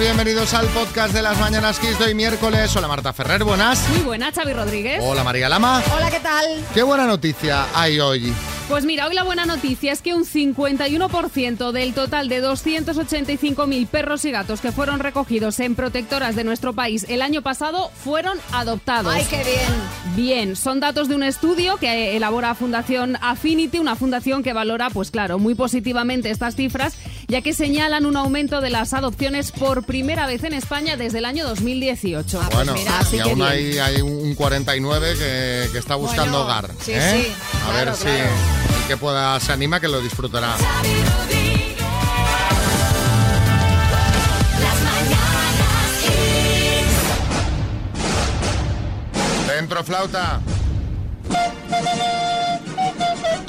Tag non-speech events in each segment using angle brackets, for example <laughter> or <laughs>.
bienvenidos al podcast de las Mañanas Kiss de hoy miércoles. Hola Marta Ferrer, buenas. Muy buena, Xavi Rodríguez. Hola María Lama. Hola, ¿qué tal? Qué buena noticia hay hoy. Pues mira, hoy la buena noticia es que un 51% del total de 285.000 perros y gatos que fueron recogidos en protectoras de nuestro país el año pasado fueron adoptados. ¡Ay, qué bien! Bien, son datos de un estudio que elabora Fundación Affinity, una fundación que valora, pues claro, muy positivamente estas cifras, ya que señalan un aumento de las adopciones por primera vez en España desde el año 2018. pues bueno, mira, así y que aún hay, hay un 49 que, que está buscando Bueno, hogar. sí, ¿eh? sí, A claro, ver si claro. Que pueda se anima que lo disfrutará. Dentro flauta.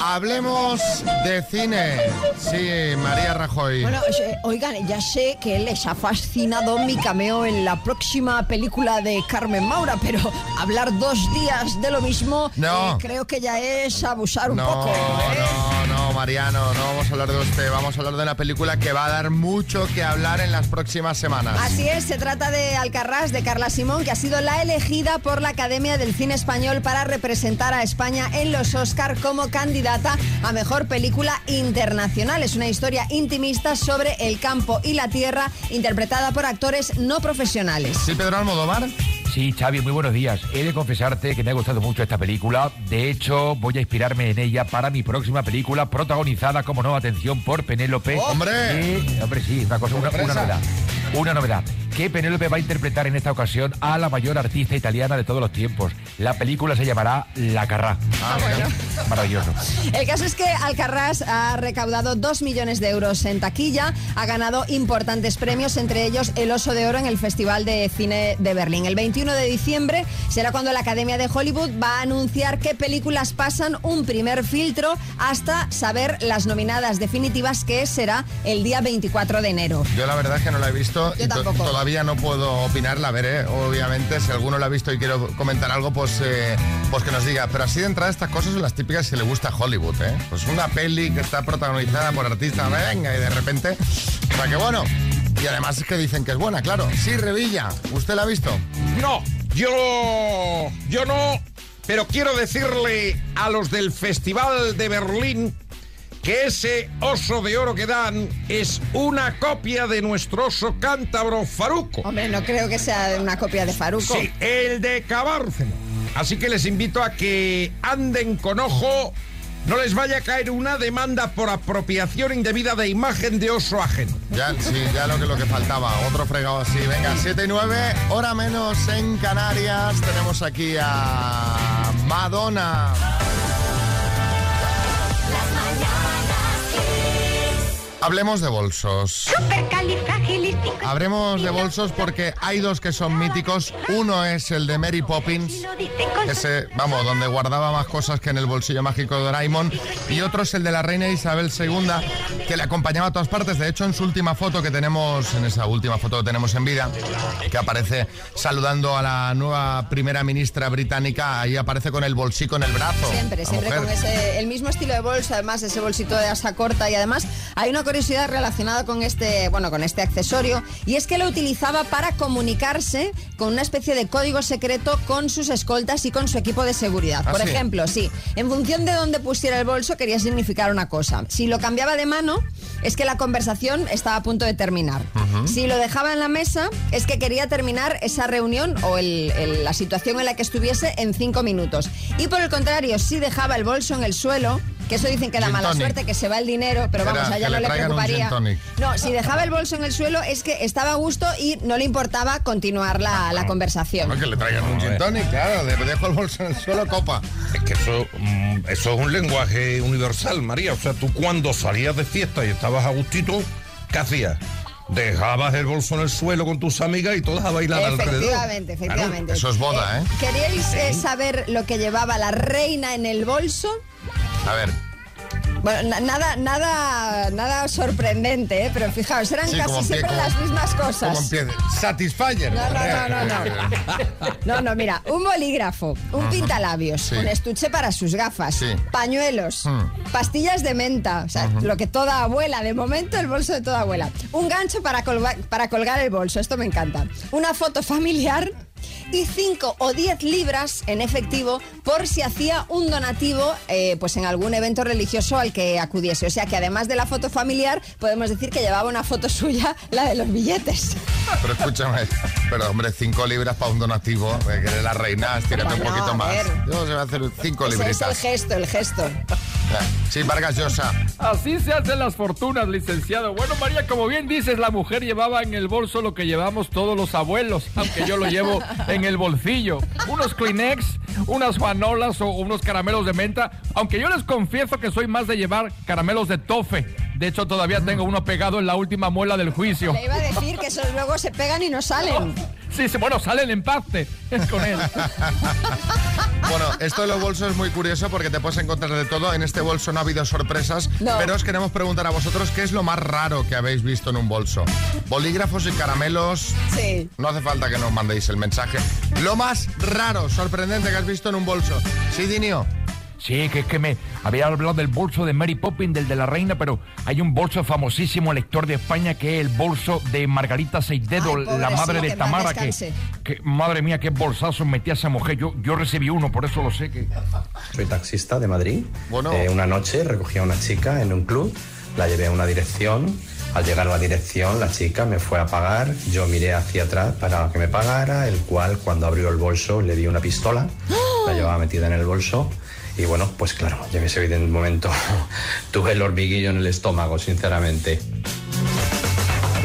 Hablemos de cine. Sí, María Rajoy. Bueno, eh, oigan, ya sé que les ha fascinado mi cameo en la próxima película de Carmen Maura, pero hablar dos días de lo mismo No. eh, creo que ya es abusar un no, poco. ¿eh? no, no, Mariano, no vamos a hablar de usted, vamos a hablar de una película que va a dar mucho que hablar en las próximas semanas. Así es, se trata de Alcarrás, de Carla Simón, que ha sido la elegida por la Academia del Cine Español para representar a España en los Oscar como candidata a Mejor Película Internacional. Es una historia intimista sobre el campo y la tierra, interpretada por actores no profesionales. ¿Sí, Pedro Almodóvar? Sí, Xavi, muy buenos días. He de confesarte que me ha gustado mucho esta película. De hecho, voy a inspirarme en ella para mi próxima película, protagonizada, como no, atención, por Penélope. ¡Hombre! Hombre, sí, una cosa, una, novedad. Una novedad. Que Penélope va a interpretar en esta ocasión a la mayor artista italiana de todos los tiempos. La película se llamará La Carrá. Ah, bueno. Maravilloso. El caso es que Alcarrás ha recaudado 2 millones de euros en taquilla, ha ganado importantes premios, entre ellos el Oso de Oro en el Festival de Cine de Berlín. El 21 de diciembre será cuando la Academia de Hollywood va a anunciar qué películas pasan un primer filtro hasta saber las nominadas definitivas, que será el día 24 de enero. Yo la verdad es que no la he visto Yo tampoco. Todavía no puedo opinar, la veré, obviamente. Si alguno la ha visto y quiere comentar algo, pues, eh, pues que nos diga. Pero así de entrada estas cosas son las típicas que le gusta Hollywood, ¿eh? Pues una peli que está protagonizada por artistas, venga, y de repente... O sea que bueno, y además es que dicen que es buena, claro. Sí, Revilla, ¿usted la ha visto? No, yo. Yo no. Pero quiero decirle a los del Festival de Berlín que ese oso de oro que dan es una copia de nuestro oso cántabro Faruco. Hombre, no creo que sea una copia de Faruco. Sí, el de Cabárceno. Así que les invito a que anden con ojo. No les vaya a caer una demanda por apropiación indebida de imagen de oso ajeno. Ya, sí, ya lo que, lo que faltaba. Otro fregado así. Venga, 7 y 9, hora menos en Canarias. Tenemos aquí a Madonna. Hablemos de bolsos. Hablemos de bolsos porque hay dos que son míticos. Uno es el de Mary Poppins, ese, vamos, donde guardaba más cosas que en el bolsillo mágico de Doraemon. Y otro es el de la reina Isabel II, que le acompañaba a todas partes. De hecho, en su última foto que tenemos, en esa última foto que tenemos en vida, que aparece saludando a la nueva primera ministra británica, ahí aparece con el bolsico en el brazo. Siempre, siempre mujer. con ese, el mismo estilo de bolso, además ese bolsito de asa corta y además hay una curiosidad relacionada con este, bueno, con este accesorio y es que lo utilizaba para comunicarse con una especie de código secreto con sus escoltas y con su equipo de seguridad. ¿Ah, Por sí? ejemplo, sí, en función de dónde pusiera el bolso quería significar una cosa. Si lo cambiaba de mano es que la conversación estaba a punto de terminar. Si lo dejaba en la mesa es que quería terminar esa reunión o el- el- la situación en la que estuviese en cinco minutos. Y por el contrario, si dejaba el bolso en el suelo, que eso dicen que da mala suerte, que se va el dinero, pero vamos, a ella que no le preocuparía. No, si dejaba el bolso en el suelo es que estaba a gusto y no le importaba continuar la, la conversación. No, que le traigan un gin tonic, claro, le dejo el bolso en el suelo, copa. Es que eso, mm, eso es un lenguaje universal, María. O sea, tú cuando salías de fiesta y estabas a gustito, ¿qué hacías? Dejabas el bolso en el suelo con tus amigas y todas a bailar alrededor. Efectivamente, efectivamente. eso es boda, ¿eh? ¿Queríais eh, saber lo que llevaba la reina en el bolso? A ver, Bueno, na- nada, nada, nada sorprendente, ¿eh? pero fijaos, eran Sí, casi siempre las mismas cosas. Satisfyer. No, no, no, no, <laughs> no. No, no, mira, un bolígrafo, un pintalabios, Sí. un estuche para sus gafas, Sí. pañuelos, Mm. pastillas de menta, o sea, lo que toda abuela, de momento el bolso de toda abuela, un gancho para, colga- para colgar el bolso, esto me encanta, una foto familiar y 5 o 10 libras en efectivo por si hacía un donativo eh, pues en algún evento religioso al que acudiese. O sea que además de la foto familiar, podemos decir que llevaba una foto suya, la de los billetes. Pero escúchame, pero hombre, cinco libras para un donativo, eh, que eres la reina, estírate un Bueno, poquito a más. Yo se va a hacer cinco Ese es el libritas. gesto, el gesto. Sí, Vargas Llosa. Así se hacen las fortunas, licenciado. Bueno, María, como bien dices, la mujer llevaba en el bolso lo que llevamos todos los abuelos, aunque yo lo llevo en el bolsillo. Unos Kleenex, unas juanolas o unos caramelos de menta, aunque yo les confieso que soy más de llevar caramelos de tofe. De hecho, todavía tengo uno pegado en la última muela del juicio. Le iba a decir que esos luego se pegan y no salen. <laughs> Sí, sí, bueno, sale el empate con él. <laughs> Bueno, esto de los bolsos es muy curioso porque te puedes encontrar de todo. En este bolso no ha habido sorpresas, No. pero os queremos preguntar a vosotros qué es lo más raro que habéis visto en un bolso. Bolígrafos y caramelos. Sí. No hace falta que nos mandéis el mensaje. Lo más raro, sorprendente que has visto en un bolso. Sí, Dinio. Sí, que es que me había hablado del bolso de Mary Poppins, del de la reina, pero hay un bolso famosísimo, lector de España, que es el bolso de Margarita Seidedo, Ay, la madre sí, de que Tamara, que, que, madre mía, qué bolsazo metía esa mujer. Yo, yo recibí uno, por eso lo sé que. Soy taxista de Madrid. Bueno. Eh, una noche recogí a una chica en un club, la llevé a una dirección. Al llegar a la dirección, la chica me fue a pagar. Yo miré hacia atrás para que me pagara, el cual cuando abrió el bolso le vi una pistola, la llevaba metida en el bolso. Y bueno, pues claro, ya en ese momento <laughs> tuve el hormiguillo en el estómago, sinceramente.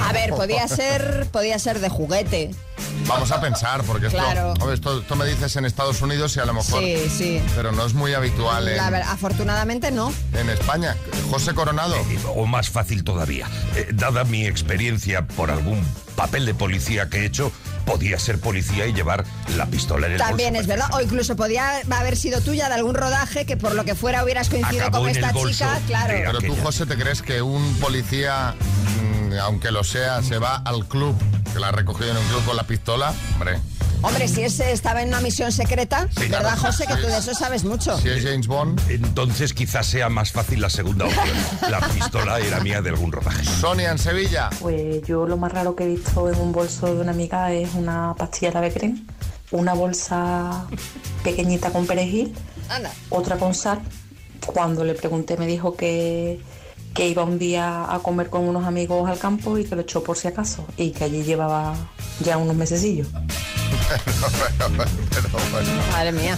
A ver, podía ser, podía ser de juguete. Vamos a pensar, porque esto, Claro. hombre, esto, esto me dices en Estados Unidos y a lo mejor... Sí, sí. Pero no es muy habitual en, La ver- afortunadamente no. en España. José Coronado. O más fácil todavía, eh, dada mi experiencia por algún papel de policía que he hecho, podía ser policía y llevar la pistola en el También bolso. es verdad. O incluso podía haber sido tuya de algún rodaje que por lo que fuera hubieras coincidido Acabó con esta chica. Claro. Pero tú. José, ¿te crees que un policía, mm, aunque lo sea, se va al club, que la ha recogido en un club con la pistola? Hombre, Hombre, si ese estaba en una misión secreta, Sí, ¿verdad, claro. José? Que tú de eso sabes mucho. si es James Bond. Entonces quizás sea más fácil la segunda opción. <laughs> La pistola era mía de algún rodaje. Sonia en Sevilla. Pues yo lo más raro que he visto en un bolso de una amiga es una pastilla de Becren, una bolsa pequeñita con perejil, Anda. otra con sal. Cuando le pregunté me dijo que, que iba un día a comer con unos amigos al campo y que lo echó por si acaso y que allí llevaba ya unos mesecillos. Pero bueno. Madre mía.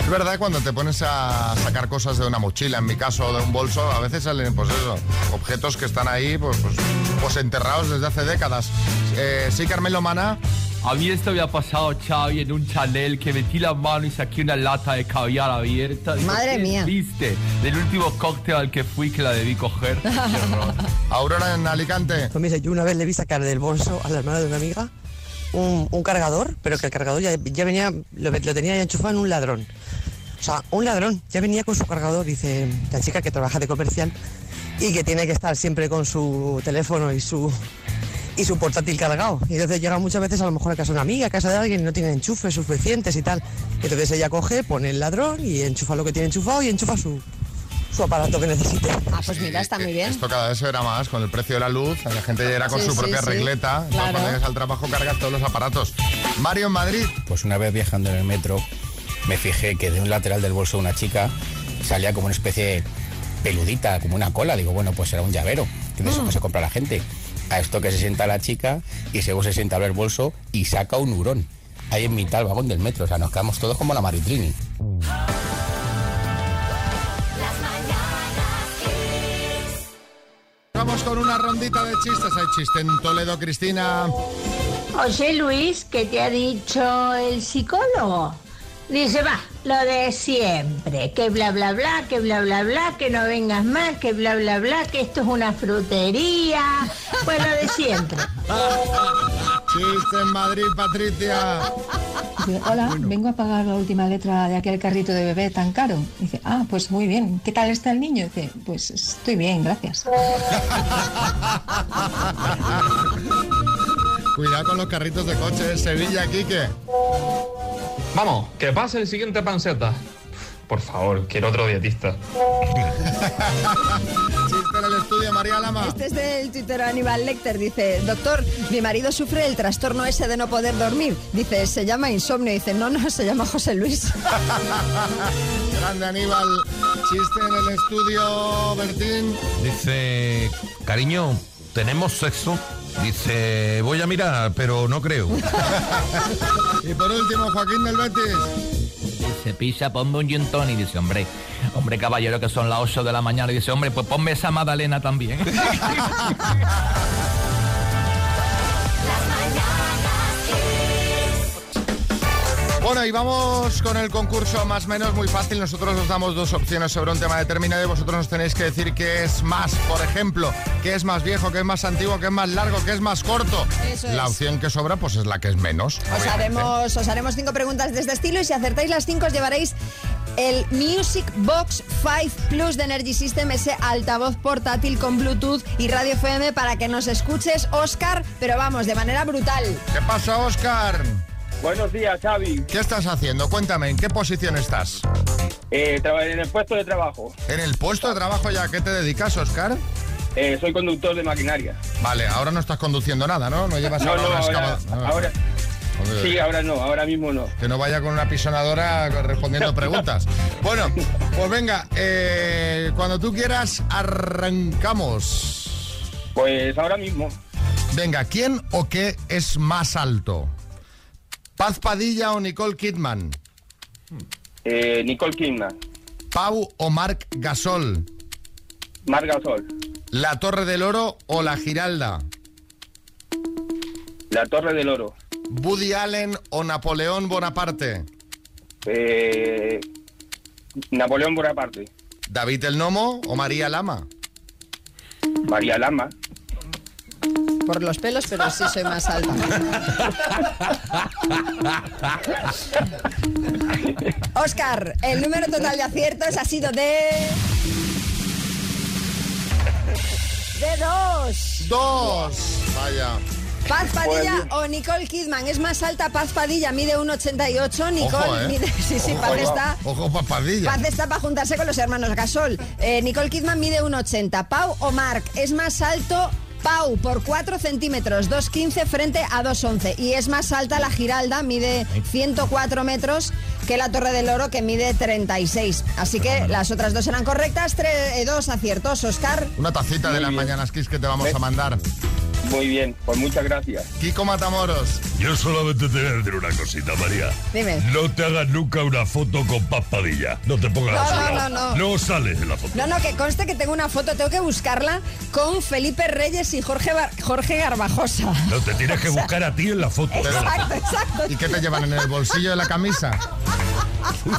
Es verdad, cuando te pones a sacar cosas de una mochila, en mi caso, de un bolso, a veces salen, pues eso, objetos que están ahí, pues, pues, pues enterrados desde hace décadas. Eh, sí, Carmelo Mana. A mí esto me ha pasado, Xavi, en un Chanel que metí la mano y saqué una lata de caviar abierta. Digo, Madre ¿qué mía. Viste, del último cóctel al que fui que la debí coger. <laughs> Qué horror. Aurora en Alicante. Pues mira, yo una vez le vi sacar del bolso a la hermana de una amiga un, cargador, pero que el cargador ya, venía, lo, lo tenía ya enchufado en un ladrón. O sea, un ladrón, ya venía con su cargador, dice la chica que trabaja de comercial y que tiene que estar siempre con su teléfono y su y su portátil cargado. Y entonces llega muchas veces a lo mejor a casa de una amiga, a casa de alguien y no tiene enchufes suficientes y tal. Entonces ella coge, pone el ladrón y enchufa lo que tiene enchufado y enchufa su, su aparato que necesite. Ah, pues mira, está muy bien. Esto cada vez se verá más con el precio de la luz. La gente ya era con Sí, su sí, propia sí. regleta. Claro. Cuando llegas al trabajo cargas todos los aparatos. Mario en Madrid. Pues una vez viajando en el metro me fijé que de un lateral del bolso de una chica salía como una especie de peludita, como una cola. Digo, bueno, pues será un llavero, que de eso que se compra la gente. A esto que se sienta la chica y luego se sienta a ver el bolso y saca un hurón. Ahí en mitad del vagón del metro. O sea, nos quedamos todos como la Maritrini. Con una rondita de chistes. Hay chiste en Toledo, Cristina. Oye Luis, ¿qué te ha dicho el psicólogo? Dice, va, lo de siempre, que bla bla bla, que bla bla bla, que no vengas más, que bla bla bla, que esto es una frutería, pues lo de siempre. Chiste en Madrid, Patricia. Dice, hola, vengo a pagar la última letra de aquel carrito de bebé tan caro. Dice, ah, pues muy bien. ¿Qué tal está el niño? Dice, pues estoy bien, gracias. <laughs> Cuidado con los carritos de coche de Sevilla, Quique. Vamos, que pase el siguiente panceta. Por favor, quiero otro dietista. Chiste en el estudio, María Lama. Este es del Twitter Aníbal Lecter. Dice, doctor, mi marido sufre el trastorno ese de no poder dormir. Dice, se llama insomnio. Dice, no, no, se llama José Luis. <laughs> Grande Aníbal. Chiste en el estudio, Bertín. Dice, cariño, ¿tenemos sexo? Dice, voy a mirar, pero no creo. <laughs> y por último, Joaquín del Betis. Dice, pisa, ponme un gin. Y dice, hombre, hombre caballero, que son las 8 de la mañana. Y dice, hombre, pues ponme esa magdalena también. <laughs> Bueno, y vamos con el concurso más o menos muy fácil. Nosotros os damos dos opciones sobre un tema determinado y vosotros nos tenéis que decir qué es más. Por ejemplo, qué es más viejo, qué es más antiguo, qué es más largo, qué es más corto. Eso La es. opción que sobra pues es la que es menos. Os haremos, os haremos cinco preguntas de este estilo y si acertáis las cinco os llevaréis el Music Box 5 Plus de Energy System, ese altavoz portátil con Bluetooth y radio FM para que nos escuches, Oscar, pero vamos, de manera brutal. ¿Qué pasa, Oscar? Buenos días, Xavi. ¿Qué estás haciendo? Cuéntame, ¿en qué posición estás? Eh, en el puesto de trabajo. ¿En el puesto de trabajo ya? ¿A qué te dedicas, Oscar? Eh, soy conductor de maquinaria. Vale, ahora no estás conduciendo nada, ¿no? No llevas No, una ahora, no. <laughs> ahora- sí, ahora no, ahora mismo no. Que no vaya con una pisonadora respondiendo <laughs> preguntas. Bueno, pues venga, eh, cuando tú quieras, arrancamos. Pues ahora mismo. Venga, ¿quién o qué es más alto? ¿Paz Padilla o Nicole Kidman? Eh, Nicole Kidman, ¿Pau o Marc Gasol? Marc Gasol, ¿La Torre del Oro o la Giralda? La Torre del Oro, ¿Woody Allen o Napoleón Bonaparte? eh, Napoleón Bonaparte, ¿David el Nomo o María Lama? María Lama, Por los pelos, pero sí soy más alta. Oscar, el número total de aciertos ha sido de... De dos. Dos. Vaya. Paz Padilla o Nicole Kidman. Es más alta Paz Padilla, mide 1,88. Nicole Ojo, ¿eh? mide... <laughs> Sí, sí, Paz está... Ojo, Paz Padilla. Paz está para juntarse con los hermanos Gasol. Eh, Nicole Kidman mide 1,80. Pau o Marc es más alto. Pau por 4 centímetros, 2,15 frente a 2,11. Y es más alta la Giralda, mide 104 metros, que la Torre del Oro, que mide 36. Así que las otras dos eran correctas. Tres, eh, dos aciertos, Oscar. Una tacita de las mañanas Kiss que te vamos a mandar. Muy bien, pues muchas gracias. Kiko Matamoros. Yo solamente te voy a decir una cosita, María. Dime. No te hagas nunca una foto con Paz Padilla. No te pongas No, a su no, lado. no, no. sales en la foto. No, no, que conste que tengo una foto, tengo que buscarla con Felipe Reyes y Jorge, Bar- Jorge Garbajosa. No, te tienes que <laughs> O sea, buscar a ti en la foto. Exacto, exacto. ¿Y qué te llevan en el bolsillo de la camisa?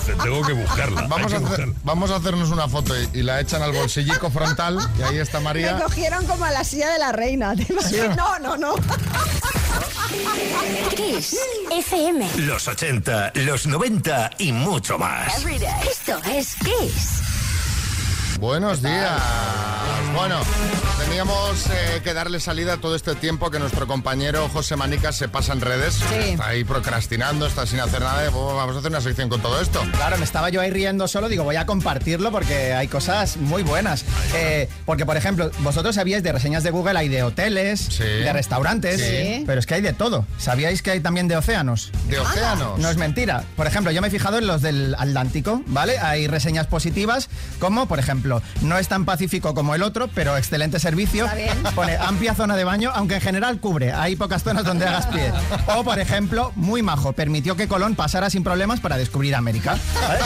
Te <laughs> tengo que buscarla. Vamos a, que hacer- buscarla. vamos a hacernos una foto y, y la echan al bolsillico frontal y ahí está Me María. cogieron como a la silla de la reina. ¿te imaginas? No, no, no. Kiss FM. Los 80, los 90 y mucho más. Esto es Kiss. Buenos días. Bueno, teníamos eh, que darle salida todo este tiempo que nuestro compañero José Manica se pasa en redes. Está ahí procrastinando, está sin hacer nada. vamos a hacer una sección con todo esto. Claro, me estaba yo ahí riendo solo, digo, voy a compartirlo porque hay cosas muy buenas. Eh, porque, por ejemplo, vosotros sabíais de reseñas de Google, hay de hoteles, de restaurantes, Sí. pero es que hay de todo. ¿Sabíais que hay también de océanos? ¿De océanos? No es mentira. Por ejemplo, yo me he fijado en los del Atlántico, ¿vale? Hay reseñas positivas, como, por ejemplo, no es tan pacífico como el otro, pero excelente servicio. Pone amplia zona de baño, aunque en general cubre. Hay pocas zonas donde hagas pie. O, por ejemplo, muy majo. Permitió que Colón pasara sin problemas para descubrir América. ¿vale?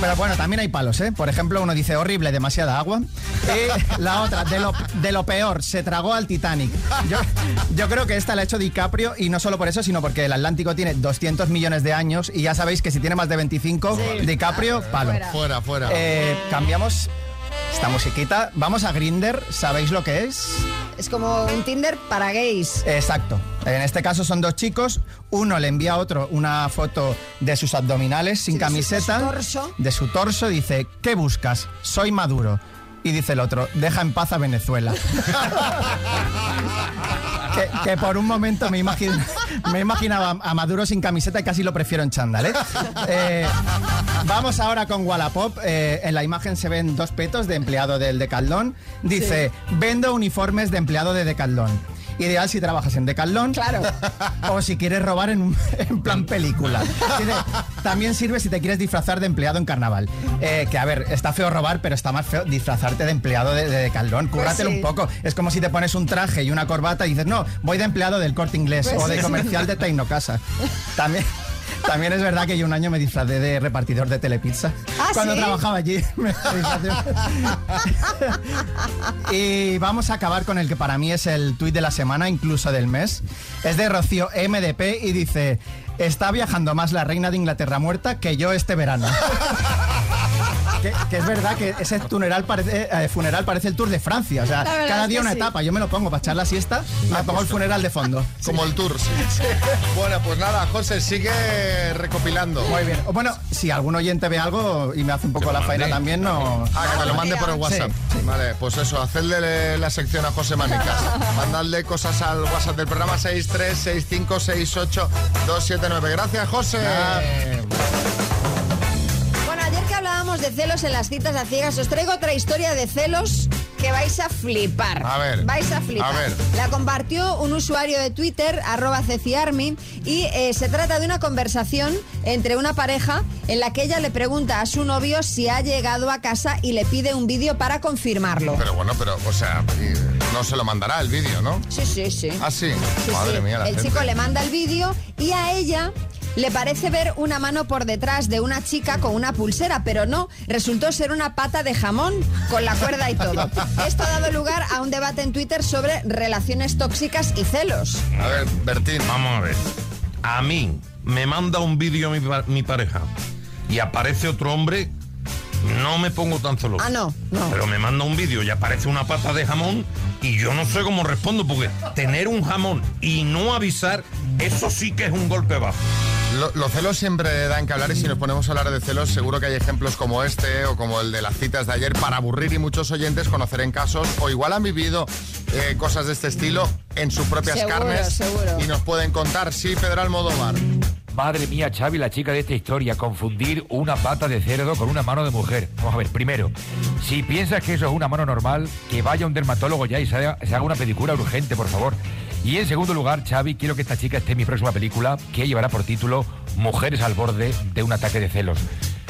Pero bueno, también hay palos, ¿eh? Por ejemplo, uno dice horrible, demasiada agua. Y la otra, de lo, de lo peor, se tragó al Titanic. Yo, yo creo que esta la ha hecho DiCaprio y no solo por eso, sino porque el Atlántico tiene 200 millones de años y ya sabéis que si tiene más de 25, DiCaprio, palo. Fuera, fuera. Eh, cambiamos. Esta musiquita. Vamos a Grinder, ¿sabéis lo que es? Es como un Tinder para gays. Exacto. En este caso son dos chicos. Uno le envía a otro una foto de sus abdominales sin Sí, de camiseta. su torso. De su torso. Dice, ¿qué buscas? Soy maduro. Y dice el otro, deja en paz a Venezuela. <laughs> que, que por un momento me, imagin- me imaginaba a Maduro sin camiseta y casi lo prefiero en chándal, ¿eh? Eh, vamos ahora con Wallapop. Eh, en la imagen se ven dos petos de empleado del Decathlon. Dice, vendo uniformes de empleado de Decathlon. Ideal si trabajas en Decathlon. Claro. O si quieres robar en, un- en plan película. También sirve si te quieres disfrazar de empleado en carnaval. Eh, que a ver, está feo robar, pero está más feo disfrazarte de empleado de, de Decathlon. Cúrratelo sí. un poco. Es como si te pones un traje y una corbata y dices, no, voy de empleado del corte inglés Pues o de sí. comercial de Tecnocasa. <laughs> También. También es verdad que yo un año me disfrazé de repartidor de Telepizza. ¿Ah, Cuando sí? trabajaba allí. <laughs> me y vamos a acabar con el que para mí es el tuit de la semana, incluso del mes. Es de Rocío MDP y dice: Está viajando más la reina de Inglaterra muerta que yo este verano. <laughs> Que, que es verdad que ese funeral parece, eh, funeral parece el Tour de Francia. O sea, cada día una sí. etapa. Yo me lo pongo para echar la siesta, me pongo el funeral de fondo. <laughs> Como el tour, sí. Bueno, pues nada, José, sigue recopilando. Muy bien. Bueno, si algún oyente ve algo y me hace un poco la faena también, no. Ah, que me lo mande por el WhatsApp. Sí, Vale, pues eso, hacedle la sección a José Manicas. <laughs> Mandadle cosas al WhatsApp del programa 636568279. Gracias, José. Hablábamos de celos en las citas a ciegas, os traigo otra historia de celos que vais a flipar. A ver, Vais a flipar. a ver. La compartió un usuario de Twitter, arroba ceciarmi, y eh, se trata de una conversación entre una pareja en la que ella le pregunta a su novio si ha llegado a casa y le pide un vídeo para confirmarlo. Pero bueno, pero, o sea, no se lo mandará el vídeo, ¿no? Sí, sí, sí. Ah, sí. Sí, Madre sí. mía, la El gente. chico le manda el vídeo y a ella le parece ver una mano por detrás de una chica con una pulsera, pero no, resultó ser una pata de jamón con la cuerda y todo. Esto ha dado lugar a un debate en Twitter sobre relaciones tóxicas y celos. A ver, Bertín. Vamos a ver. A mí me manda un vídeo mi, mi pareja y aparece otro hombre, no me pongo tan celoso. Ah, no, no. Pero me manda un vídeo y aparece una pata de jamón y yo no sé cómo respondo porque tener un jamón y no avisar, eso sí que es un golpe bajo. Lo- los celos siempre dan que hablar y si nos ponemos a hablar de celos seguro que hay ejemplos como este o como el de las citas de ayer para aburrir y muchos oyentes conocerán casos o igual han vivido eh, cosas de este estilo en sus propias Seguro, carnes seguro. y nos pueden contar. Sí, Pedro Almodóvar. Madre mía, Xavi, la chica de esta historia, confundir una pata de cerdo con una mano de mujer. Vamos a ver, primero, si piensas que eso es una mano normal, que vaya un dermatólogo ya y se haga, una pedicura urgente, por favor. Y en segundo lugar, Xavi, quiero que esta chica esté en mi próxima película, que llevará por título Mujeres al borde de un ataque de celos.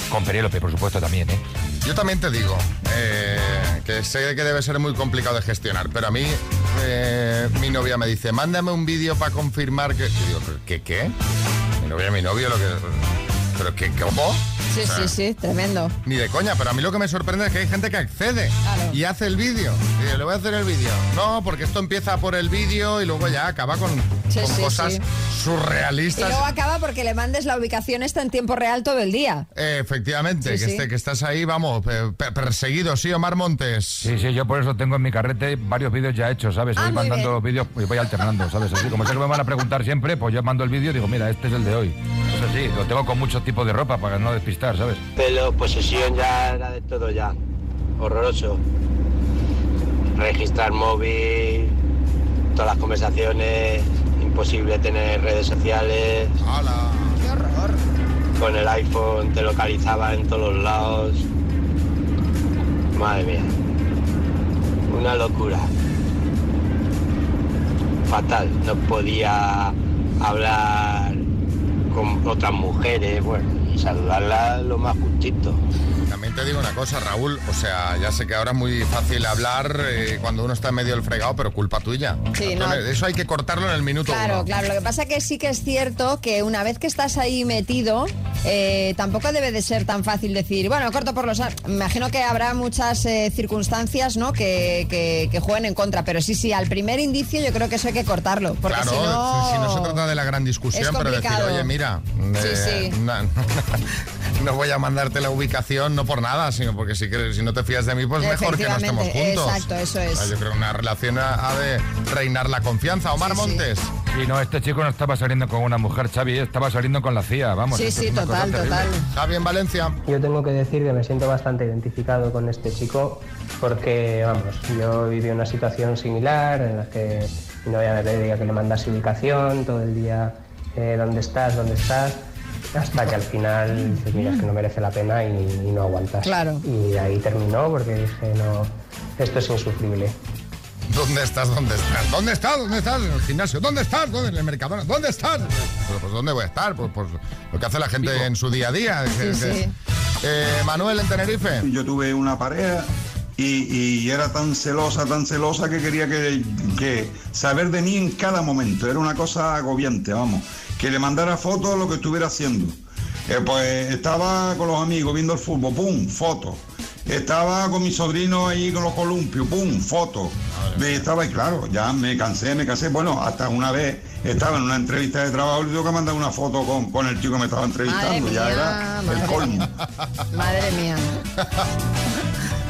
Con Penélope, por supuesto, también, ¿eh? Yo también te digo eh, que sé que debe ser muy complicado de gestionar, pero a mí eh, mi novia me dice, mándame un vídeo para confirmar que... Y digo, ¿qué qué? Novia, mi novio, lo que... ¿Pero qué, cómo? Sí, O sea, sí, sí, tremendo. Ni de coña, pero a mí lo que me sorprende es que hay gente que accede Claro. y hace el vídeo. Y le voy a hacer el vídeo. No, porque esto empieza por el vídeo y luego ya acaba con, Sí, con sí, cosas sí. Y surrealistas. luego acaba porque le mandes la ubicación esta en tiempo real todo el día. Eh, efectivamente, Sí, que, sí. esté- que estás ahí, vamos, pe- pe- perseguido, sí, Omar Montes. Sí, sí, yo por eso tengo en mi carrete varios vídeos ya hechos, ¿sabes? Ah, voy mandando los vídeos y voy alternando, ¿sabes? Así como sé que me van a preguntar siempre, pues yo mando el vídeo y digo, mira, este es el de hoy. Es así, lo tengo con muchos tipos de ropa para no despistar, ¿sabes? Pero posesión ya era de todo ya. Horroroso. Registrar móvil, todas las conversaciones, imposible tener redes sociales. ¡Qué horror! Con el iPhone te localizaba en todos los lados. Madre mía. Una locura. Fatal. No podía hablar con otras mujeres, bueno, y saludarlas lo más justito. También te digo una cosa, Raúl, o sea, ya sé que ahora es muy fácil hablar eh, cuando uno está en medio del fregado, pero culpa tuya. Sí, no. Eso hay que cortarlo en el minuto Claro, uno. claro. Lo que pasa que sí que es cierto que una vez que estás ahí metido, eh, tampoco debe de ser tan fácil decir, bueno, corto por los... Me imagino que habrá muchas eh, circunstancias ¿no? que, que- que jueguen en contra, pero sí, sí, al primer indicio yo creo que eso hay que cortarlo. Porque Claro, si no... si no se trata de la gran discusión, pero decir, oye, mira, Sí, eh, sí. na- <laughs> <laughs> no voy a mandarte la ubicación no por nada, sino porque si, quieres- si no te fías de mí, pues mejor que no estemos juntos. exacto, eso es. O sea, yo creo que una relación ha de reinar la confianza. Omar Montes. Y no, este chico no estaba saliendo con una mujer, Xavi, estaba saliendo con la CIA, vamos. Sí, sí, total, total. Javi en Valencia. Yo tengo que decir que me siento bastante identificado con este chico porque, vamos, yo viví una situación similar en la que mi novia me pedía que le mandase ubicación todo el día, eh, dónde estás, dónde estás, hasta que al final dices, mira, es que no merece la pena y, y no aguantas. Claro. Y ahí terminó porque dije, no, esto es insufrible. ¿Dónde estás? ¿Dónde estás? ¿Dónde estás? ¿Dónde estás? En el gimnasio. ¿Dónde estás? ¿Dónde? En el Mercadona. ¿Dónde estás? Pero, pues ¿dónde voy a estar? Pues, pues, lo que hace la gente en su día a día. Sí, que- sí. Eh, Manuel en Tenerife. Yo tuve una pareja y, y era tan celosa, tan celosa que quería que, que saber de mí en cada momento. Era una cosa agobiante, vamos. Que le mandara fotos de lo que estuviera haciendo. Eh, pues estaba con los amigos viendo el fútbol, ¡pum! Foto. Estaba con mi sobrino ahí con los columpios, ¡pum! Foto. Me estaba y claro, ya me cansé, me cansé. Bueno, hasta una vez estaba en una entrevista de trabajo y tuve que mandar una foto con, con el chico que me estaba entrevistando. Madre ya mía, era el colmo. Madre mía.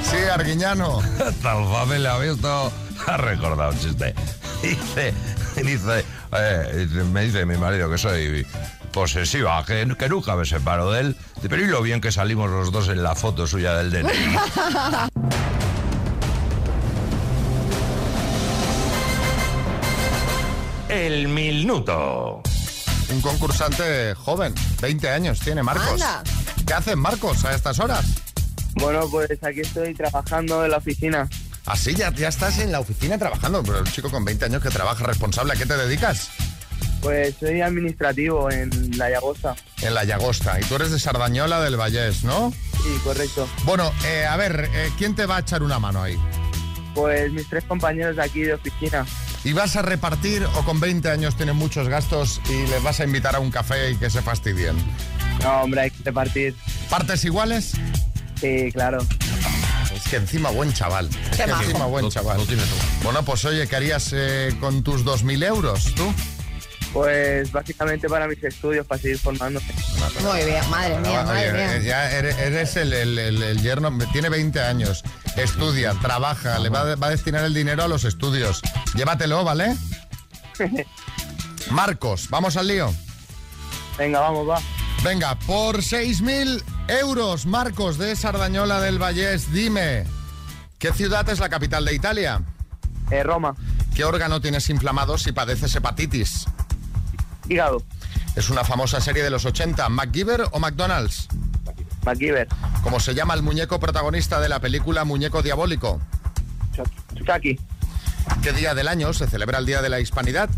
Sí, Arguiñano. <laughs> Tal me le ha visto, ha recordado un chiste. <laughs> Dice, <laughs> dice, eh, dice- me dice mi marido que soy posesiva, que, que nunca me separo de él. Pero y lo bien que salimos los dos en la foto suya del DNI. <laughs> El minuto. Un concursante joven, 20 años tiene Marcos. Anda. ¿Qué haces, Marcos, a estas horas? Bueno, pues aquí estoy trabajando en la oficina. Así ya, ya estás en la oficina trabajando, pero un chico con 20 años que trabaja responsable, ¿a qué te dedicas? Pues soy administrativo en La Llagosta. En la Llagosta. Y tú eres de Sardañola del Vallés, ¿no? Sí, correcto. Bueno, eh, a ver, eh, ¿quién te va a echar una mano ahí? Pues mis tres compañeros de aquí de oficina. ¿Y vas a repartir o con 20 años tienen muchos gastos y les vas a invitar a un café y que se fastidien? No, hombre, hay que repartir. ¿Partes iguales? Sí, claro. Que encima buen chaval. Es que majo. encima buen chaval. Bueno, pues oye, ¿qué harías eh, con tus 2.000 euros tú? Pues básicamente para mis estudios, para seguir formándome. Muy bien, madre mía, Ah, madre oye, mía. eh, ya eres, eres el, el- el- el yerno, tiene 20 años, estudia, trabaja, le va, a- va a destinar el dinero a los estudios. Llévatelo, ¿vale? <laughs> Marcos, vamos al lío. Venga, vamos, va. Venga, por 6.000 euros, Marcos de Sardañola del Vallés, dime, ¿qué ciudad es la capital de Italia? Eh, Roma. ¿Qué órgano tienes inflamado si padeces hepatitis? Hígado. Es una famosa serie de los 80, ¿MacGyver o McDonald's? MacGyver. ¿Cómo se llama el muñeco protagonista de la película Muñeco Diabólico? Chucky. ¿Qué día del año se celebra el Día de la Hispanidad?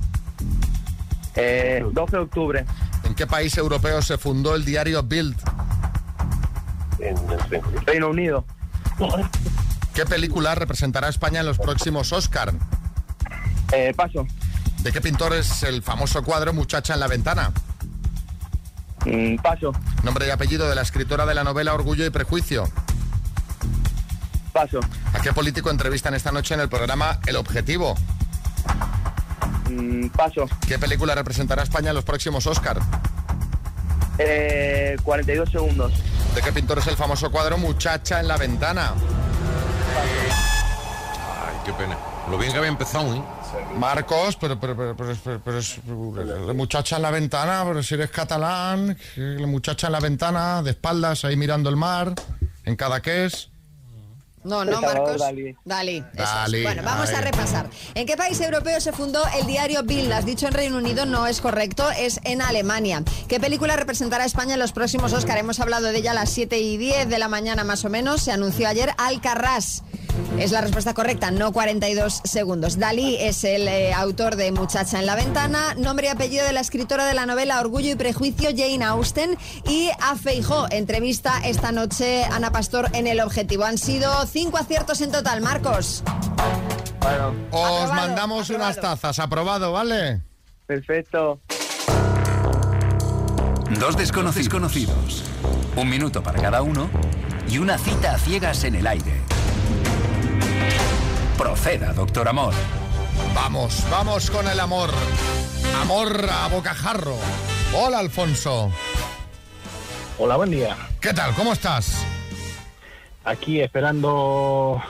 Eh, 12 de octubre. ¿En qué país europeo se fundó el diario Bild? Reino Unido. ¿Qué película representará a España en los próximos Oscar? Eh, paso. ¿De qué pintor es el famoso cuadro Muchacha en la ventana? Mm, paso. Nombre y apellido de la escritora de la novela Orgullo y Prejuicio. Paso. ¿A qué político entrevistan esta noche en el programa El Objetivo? Mm, paso. ¿Qué película representará a España en los próximos Oscar? Eh, 42 segundos. ¿De qué pintor es el famoso cuadro Muchacha en la ventana? Ay, qué pena. Lo bien que había empezado, ¿eh? Marcos, pero, pero, pero, pero, pero- pero es la muchacha en la ventana, pero si eres catalán, la muchacha en la ventana, de espaldas, ahí mirando el mar, en Cadaqués. No, no, Marcos. Dalí. Dalí. eso es. Dalí, Bueno, vamos a repasar. ¿En qué país europeo se fundó el diario Bild? Has dicho en Reino Unido, no es correcto, es en Alemania. ¿Qué película representará a España en los próximos Oscar? Hemos hablado de ella a las 7 y 10 de la mañana más o menos. Se anunció ayer Alcarrás. Es la respuesta correcta, no 42 segundos. Dalí es el eh, autor de Muchacha en la ventana, nombre y apellido de la escritora de la novela Orgullo y Prejuicio, Jane Austen, y a Feijó. Entrevista esta noche Ana Pastor en El Objetivo. Han sido cinco aciertos en total, Marcos. Bueno. Os mandamos unas tazas, aprobado, ¿vale? Perfecto. Dos desconocidos conocidos. Un minuto para cada uno y una cita a ciegas en el aire. Proceda, doctor Amor. Vamos, vamos con el amor. Amor a bocajarro. Hola, Alfonso. Hola, buen día. ¿Qué tal? ¿Cómo estás? Aquí esperando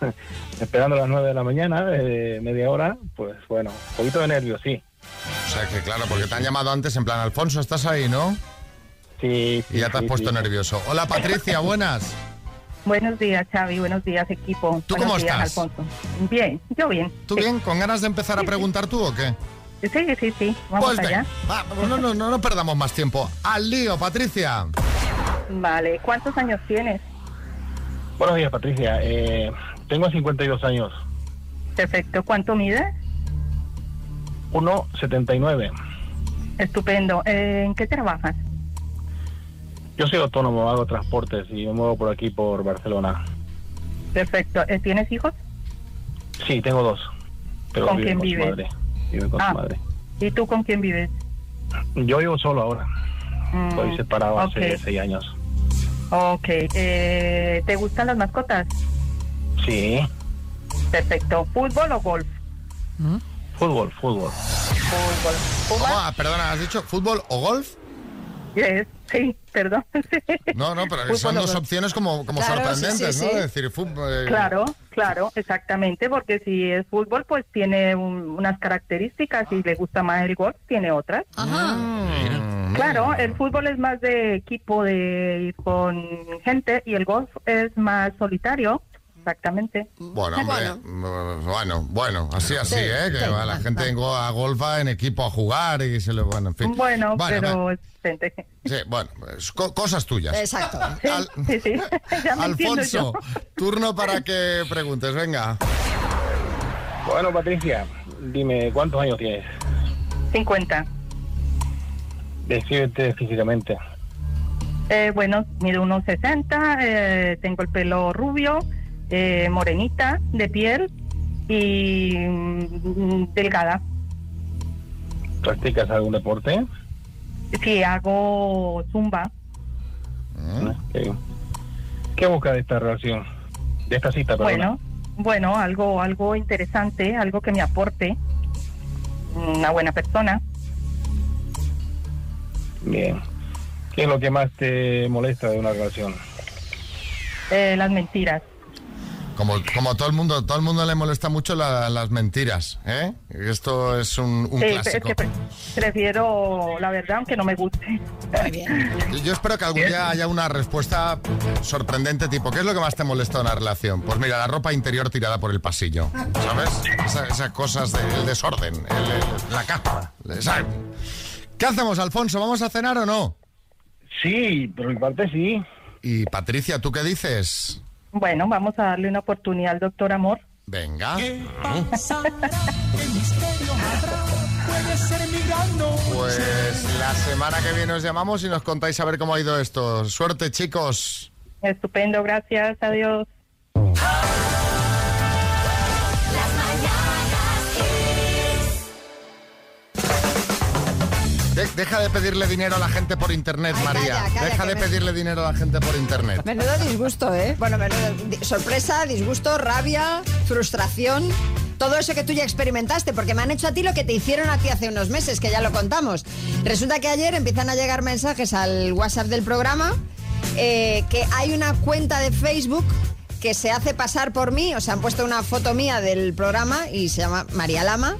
<laughs> esperando a las 9 de la mañana, eh, media hora, pues bueno, un poquito de nervios, sí. O sea que claro, porque te han llamado antes en plan, Alfonso, ¿estás ahí, no? Sí. Y ya te has sí, puesto sí. nervioso. Hola Patricia, <laughs> buenas. Buenos días, Xavi. Buenos días, equipo. ¿Tú Buenos cómo días, estás? Alfonso. Bien, yo bien. ¿Tú bien? ¿Con ganas de empezar a preguntar tú o qué? Sí, sí, sí. Vamos Pues allá. va, no, no, no, no perdamos más tiempo. Al lío, Patricia. Vale. ¿Cuántos años tienes? Buenos días, Patricia. Eh, tengo 52 años. Perfecto. ¿Cuánto mides? 1,79. Estupendo. Eh, ¿En qué trabajas? Yo soy autónomo, hago transportes y me muevo por aquí, por Barcelona. Perfecto. Eh, ¿Tienes hijos? Sí, tengo dos. Pero ¿Con quién con vives? su madre. Viven con Ah. su madre. ¿Y tú con quién vives? Yo vivo solo ahora. Mm, Estoy separado hace seis años. Ok. Eh, ¿Te gustan las mascotas? Sí, Perfecto. ¿Fútbol o golf? fútbol, fútbol. Fútbol. ¿Cómo? Ah, Perdona, ¿has dicho fútbol o golf? Yes. Sí, perdón. <laughs> No, no, pero Fútbol son dos opciones como, como Claro, sorprendentes, sí, sí, ¿no? sí. Decir, fútbol... eh, Claro, claro, exactamente, porque si es fútbol, pues tiene un- unas características y le gusta más el golf, tiene otras. mm, Claro, el fútbol es más de equipo, de ir con gente, y el golf es más solitario, exactamente. Bueno, hombre, mm, bueno, bueno, así, así, Sí, ¿eh? Que la gente a golf va en equipo a jugar y se le... Bueno, en fin. Bueno, Vale, pero. Gente. Sí, bueno, pues, co- cosas tuyas. Exacto. Sí, sí, <laughs> ya me entiendo Alfonso, yo. turno para que preguntes, venga. Bueno, Patricia, dime, ¿cuántos años tienes? 50. Descríbete físicamente. Eh, bueno, mido unos 60, eh, tengo el pelo rubio, eh, morenita de piel y mm, delgada. ¿Practicas algún deporte? Sí, hago zumba. ¿Qué, qué busca de esta relación? De esta cita, perdona. Bueno, bueno, algo, algo interesante, algo que me aporte. Una buena persona. Bien. ¿Qué es lo que más te molesta de una relación? Eh, las mentiras. Como, como todo el mundo, todo el mundo le molesta mucho la- las mentiras, ¿eh? Esto es un, un Sí, es clásico. que pre- prefiero la verdad, aunque no me guste. <laughs> Yo espero que algún día haya una respuesta sorprendente tipo, ¿qué es lo que más te molesta de una relación? Pues mira, la ropa interior tirada por el pasillo, ¿sabes? Esa- Esas cosas del desorden, el- el- la capa. ¿sabes? ¿Qué hacemos, Alfonso? ¿Vamos a cenar o no? Sí, por mi parte sí. Y Patricia, ¿tú qué dices? Bueno, vamos a darle una oportunidad al doctor Amor. Venga. Pues la semana que viene os llamamos y nos contáis a ver cómo ha ido esto. Suerte, chicos. Estupendo, gracias, adiós. Deja de pedirle dinero a la gente por internet, María. calla, calla, deja de me- pedirle dinero a la gente por internet. Menudo disgusto, ¿eh? Bueno, menudo sorpresa, disgusto, rabia, frustración. Todo eso que tú ya experimentaste, porque me han hecho a ti lo que te hicieron a ti hace unos meses, que ya lo contamos. Resulta que ayer empiezan a llegar mensajes al WhatsApp del programa eh, que hay una cuenta de Facebook que se hace pasar por mí, o sea, han puesto una foto mía del programa y se llama María Lama.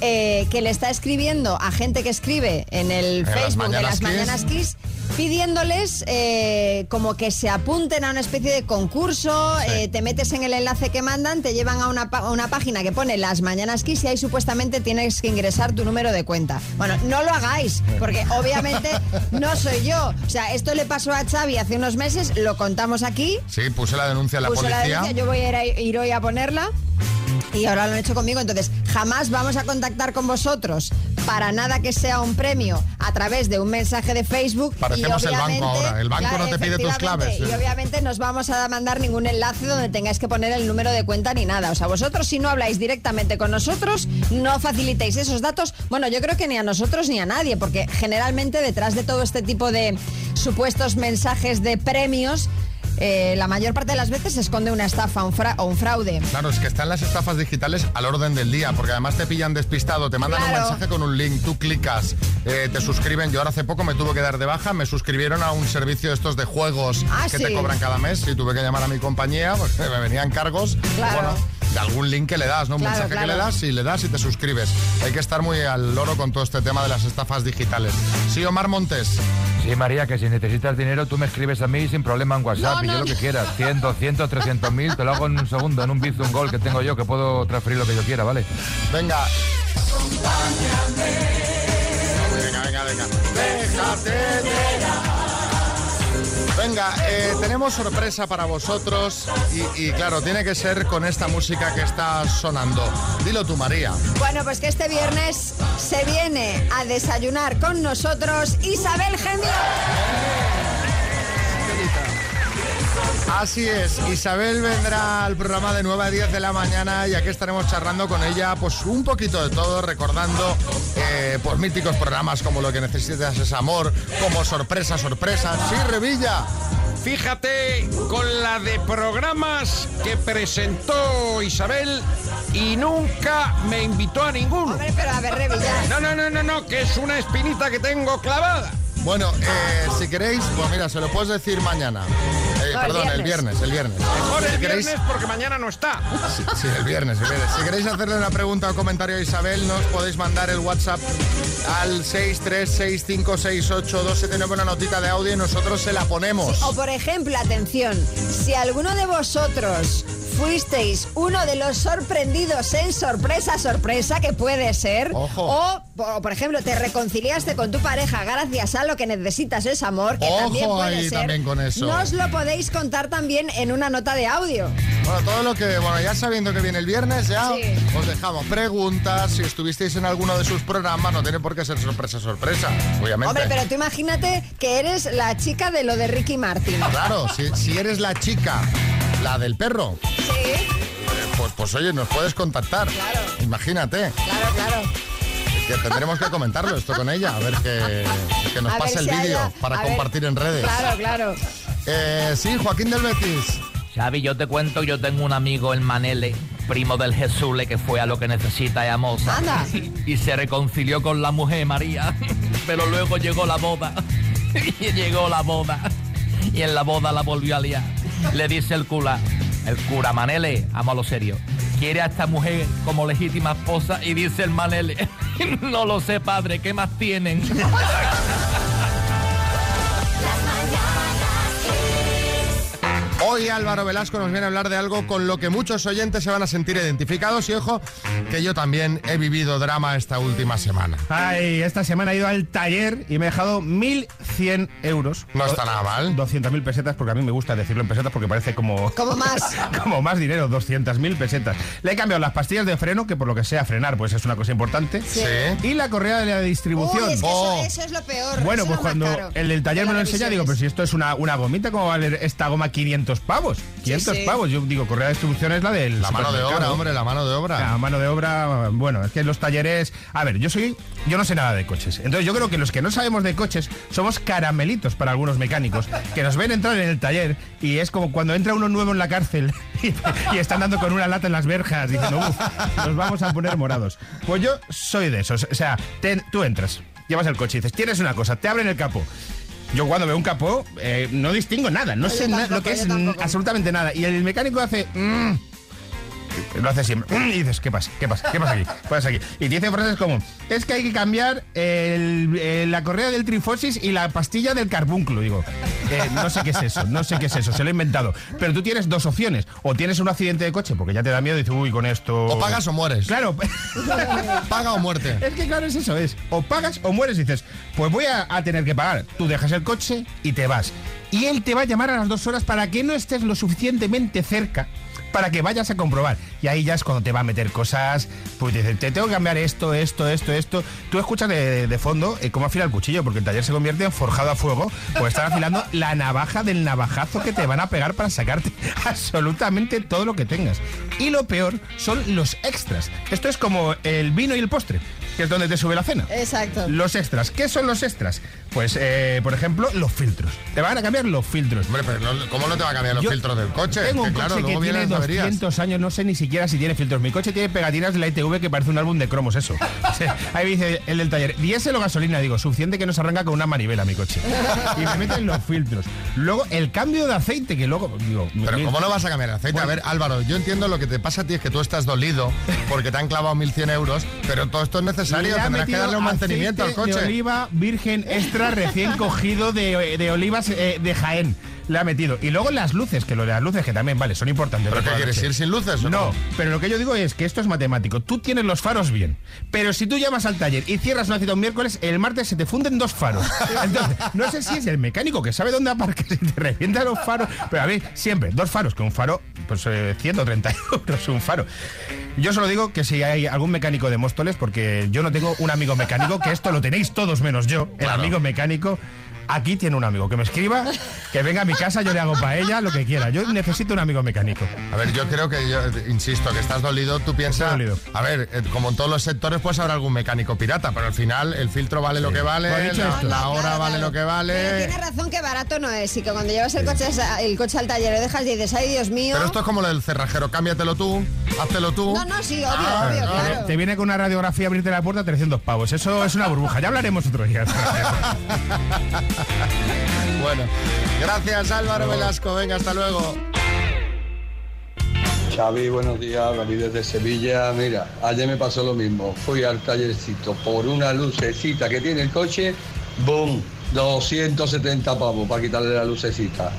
Eh, que le está escribiendo a gente que escribe en el En las Facebook de las Kiss. Mañanas Kiss pidiéndoles eh, como que se apunten a una especie de concurso, eh, te metes en el enlace que mandan, te llevan a una, a una página que pone Las Mañanas Kiss y ahí supuestamente tienes que ingresar tu número de cuenta. Bueno, no lo hagáis, porque obviamente no soy yo. O sea, esto le pasó a Xavi hace unos meses, lo contamos aquí, Sí, puse la denuncia a la puso la policía. denuncia, yo voy a ir, a- ir hoy a ponerla. Y ahora lo han hecho conmigo, entonces jamás vamos a contactar con vosotros para nada que sea un premio a través de un mensaje de Facebook. Parecemos y el banco ahora. El banco no te pide tus claves. Y obviamente nos vamos a mandar ningún enlace donde tengáis que poner el número de cuenta ni nada. O sea, vosotros si no habláis directamente con nosotros, no facilitéis esos datos. Bueno, yo creo que ni a nosotros ni a nadie, porque generalmente detrás de todo este tipo de supuestos mensajes de premios eh, la mayor parte de las veces se esconde una estafa un fra- o un fraude. Claro, es que están las estafas digitales al orden del día, porque además te pillan despistado, te mandan un mensaje con un link, tú clicas, eh, te suscriben. Yo ahora hace poco me tuve que dar de baja, me suscribieron a un servicio estos de juegos Ah, que sí. te cobran cada mes y tuve que llamar a mi compañía <laughs> porque me venían cargos. Claro. Bueno, de algún link que le das, ¿no? Un Claro, mensaje que le das y le das y te suscribes. Hay que estar muy al loro con todo este tema de las estafas digitales. Sí, Omar Montes. Sí, María, que si necesitas dinero, tú me escribes a mí sin problema en WhatsApp No, y no, yo lo que quieras. 100, 200, 300 mil, te lo hago en un segundo, en un bizu, un gol que tengo yo, que puedo transferir lo que yo quiera, ¿vale? Venga. Venga, venga, venga. Déjate de- Venga, eh, tenemos sorpresa para vosotros y, y claro, tiene que ser con esta música que está sonando. Dilo tú, María. Bueno, pues que este viernes se viene a desayunar con nosotros Isabel Gemio. Así es, Isabel vendrá al programa de 9 a 10 de la mañana y aquí estaremos charlando con ella pues un poquito de todo, recordando eh, pues míticos programas como Lo que necesitas es amor, como Sorpresa, Sorpresa. Sí, Revilla. Fíjate con la de programas que presentó Isabel y nunca me invitó a ninguno. Hombre, pero a ver, Revilla. No, no, no, no, no, que es una espinita que tengo clavada. Bueno, eh, si queréis, pues mira, se lo puedes decir mañana. El perdón, el viernes, el viernes. Mejor Si el queréis- viernes porque mañana no está. Sí, sí, el viernes, el viernes. Si queréis hacerle una pregunta o comentario a Isabel, nos podéis mandar el WhatsApp al 636568279 una notita de audio y nosotros se la ponemos. O por ejemplo, atención, si alguno de vosotros fuisteis uno de los sorprendidos en sorpresa, sorpresa, que puede ser, Ojo. o por, por ejemplo te reconciliaste con tu pareja gracias a lo que necesitas es amor, que Ojo también puede ahí ser, también con eso. nos lo podéis contar también en una nota de audio. Bueno, todo lo que, bueno, ya sabiendo que viene el viernes, ya Sí. os dejamos preguntas. Si estuvisteis en alguno de sus programas, no tiene por qué ser sorpresa, sorpresa, obviamente. Hombre, pero tú imagínate que eres la chica de lo de Ricky Martin. Claro, si, si eres la chica, la del perro, Sí, pues, pues oye, nos puedes contactar. Imagínate. claro, claro. Que tendremos que comentarlo esto con ella, a ver que, que nos A ver pase el si vídeo haya- para a ver. compartir en redes. Claro, claro. Eh, sí, Joaquín del Betis. Xavi, yo te cuento, yo tengo un amigo, el Manele, primo del Jesule, que fue a lo que necesita es amosa. Anda. Y se reconcilió con la mujer María. <laughs> Pero luego llegó la boda. <laughs> Y llegó la boda. Y en la boda la volvió a liar. Le dice el cura, el cura Manele, a lo serio. Quiere a esta mujer como legítima esposa y dice el Manele, <laughs> no lo sé padre, ¿qué más tienen? <laughs> Hoy Álvaro Velasco nos viene a hablar de algo con lo que muchos oyentes se van a sentir identificados y ojo, que yo también he vivido drama esta última semana. Ay, esta semana he ido al taller y me he dejado 1.100 euros. No está nada mal. 200.000 pesetas, porque a mí me gusta decirlo en pesetas porque parece como... Como más. <laughs> como más dinero, 200.000 pesetas. Le he cambiado las pastillas de freno, que por lo que sea frenar, pues es una cosa importante. Sí. Y la correa de la distribución. Uy, es que Oh. eso, eso es lo peor. Bueno, eso pues cuando el del taller me lo enseña, digo, pero si esto es una, una gomita, ¿cómo va a valer esta goma 500 pavos? 500 sí. pavos. Yo digo, correa de distribución es la del La mano de obra, hombre, la mano de obra. La mano de obra, bueno, es que los talleres. A ver, yo soy. Yo no sé nada de coches. Entonces yo creo que los que no sabemos de coches somos caramelitos para algunos mecánicos <laughs> que nos ven entrar en el taller y es como cuando entra uno nuevo en la cárcel <laughs> y, y están dando con una lata en las verjas diciendo, uff, nos vamos a poner morados. Pues yo soy de esos. O sea, te- tú entras, llevas el coche y dices, tienes una cosa, te abren el capó. Yo cuando veo un capó eh, no distingo nada, no Yo sé na- lo que es absolutamente nada. Y el mecánico hace... mm, lo hace siempre. Y dices, ¿qué pasa? ¿Qué pasa? ¿Qué pasa aquí? ¿Qué pasa aquí? Y dice frases como, es que hay que cambiar el- eh, la correa del trifosis y la pastilla del carbúnculo. Digo, eh, no sé qué es eso, no sé qué es eso, se lo he inventado. Pero tú tienes dos opciones. O tienes un accidente de coche, porque ya te da miedo y dices, uy, con esto... O pagas o mueres. Claro. Paga o muerte. Es que claro, es eso, es. O pagas o mueres y dices, pues voy a, a tener que pagar. Tú dejas el coche y te vas. Y él te va a llamar a las dos horas para que no estés lo suficientemente cerca para que vayas a comprobar. Y ahí ya es cuando te va a meter cosas, pues dice, te tengo que cambiar esto, esto, esto, esto. Tú escuchas de, de fondo eh, cómo afila el cuchillo, porque el taller se convierte en forjado a fuego, pues están afilando la navaja del navajazo que te van a pegar para sacarte <laughs> absolutamente todo lo que tengas. Y lo peor son los extras. Esto es como el vino y el postre, que es donde te sube la cena. Exacto. Los extras. ¿Qué son los extras? Pues, eh, por ejemplo, los filtros. Te van a cambiar los filtros. Hombre, pero no- ¿cómo no te va a cambiar los Yo filtros del coche? Tengo Que un claro, coche que luego tiene. 200 años, no sé ni siquiera si tiene filtros. Mi coche tiene pegatinas de la ITV que parece un álbum de cromos, eso. <laughs> Ahí dice el del taller, diésel o gasolina, digo, suficiente que no se arranca con una manivela mi coche. Y me meten los filtros. Luego, el cambio de aceite, que luego, digo... Pero ¿cómo no vas a cambiar el aceite? A ver, Álvaro, yo entiendo lo que te pasa a ti es que tú estás dolido porque te han clavado 1.100 euros, pero todo esto es necesario, tendrás que darle un mantenimiento al coche. De oliva virgen extra recién cogido de, de olivas eh, de Jaén. Le ha metido. Y luego las luces, que lo de las luces, que también, vale, son importantes. ¿Pero qué quieres ir sin luces o No, cómo? pero lo que yo digo es que esto es matemático. Tú tienes los faros bien, pero si tú llamas al taller y cierras una cita un miércoles, el martes se te funden dos faros. <laughs> Entonces, no sé si es el mecánico que sabe dónde aparcar y <laughs> te revienta los faros, pero a ver, siempre, dos faros, que un faro, pues eh, 130 <laughs> euros un faro. Yo solo digo que si hay algún mecánico de Móstoles, porque yo no tengo un amigo mecánico, que esto lo tenéis todos menos yo, el Claro. amigo mecánico. Aquí tiene un amigo que me escriba, que venga a mi casa, yo le hago paella, lo que quiera. Yo necesito un amigo mecánico. A ver, yo creo que, yo insisto, que estás dolido, tú piensas... Dolido. A ver, eh, como en todos los sectores, pues habrá algún mecánico pirata, pero al final el filtro vale lo que vale, la, hora Claro, vale claro. lo que Pero vale... tiene razón que barato no es y que cuando llevas el coche, el coche al taller lo dejas y dices, ay Dios mío. Pero esto es como lo del cerrajero, cámbiatelo tú, háztelo tú. No, no, sí, obvio, Ah, obvio, no, claro. Te viene con una radiografía abrirte la puerta 300 pavos. Eso es una burbuja. Ya hablaremos otro día. <laughs> <laughs> Bueno, gracias Álvaro Velasco, venga, hasta luego. Xavi, buenos días, David desde Sevilla. Mira, ayer me pasó lo mismo. Fui al tallercito por una lucecita que tiene el coche, ¡boom! 270 pavos para quitarle la lucecita.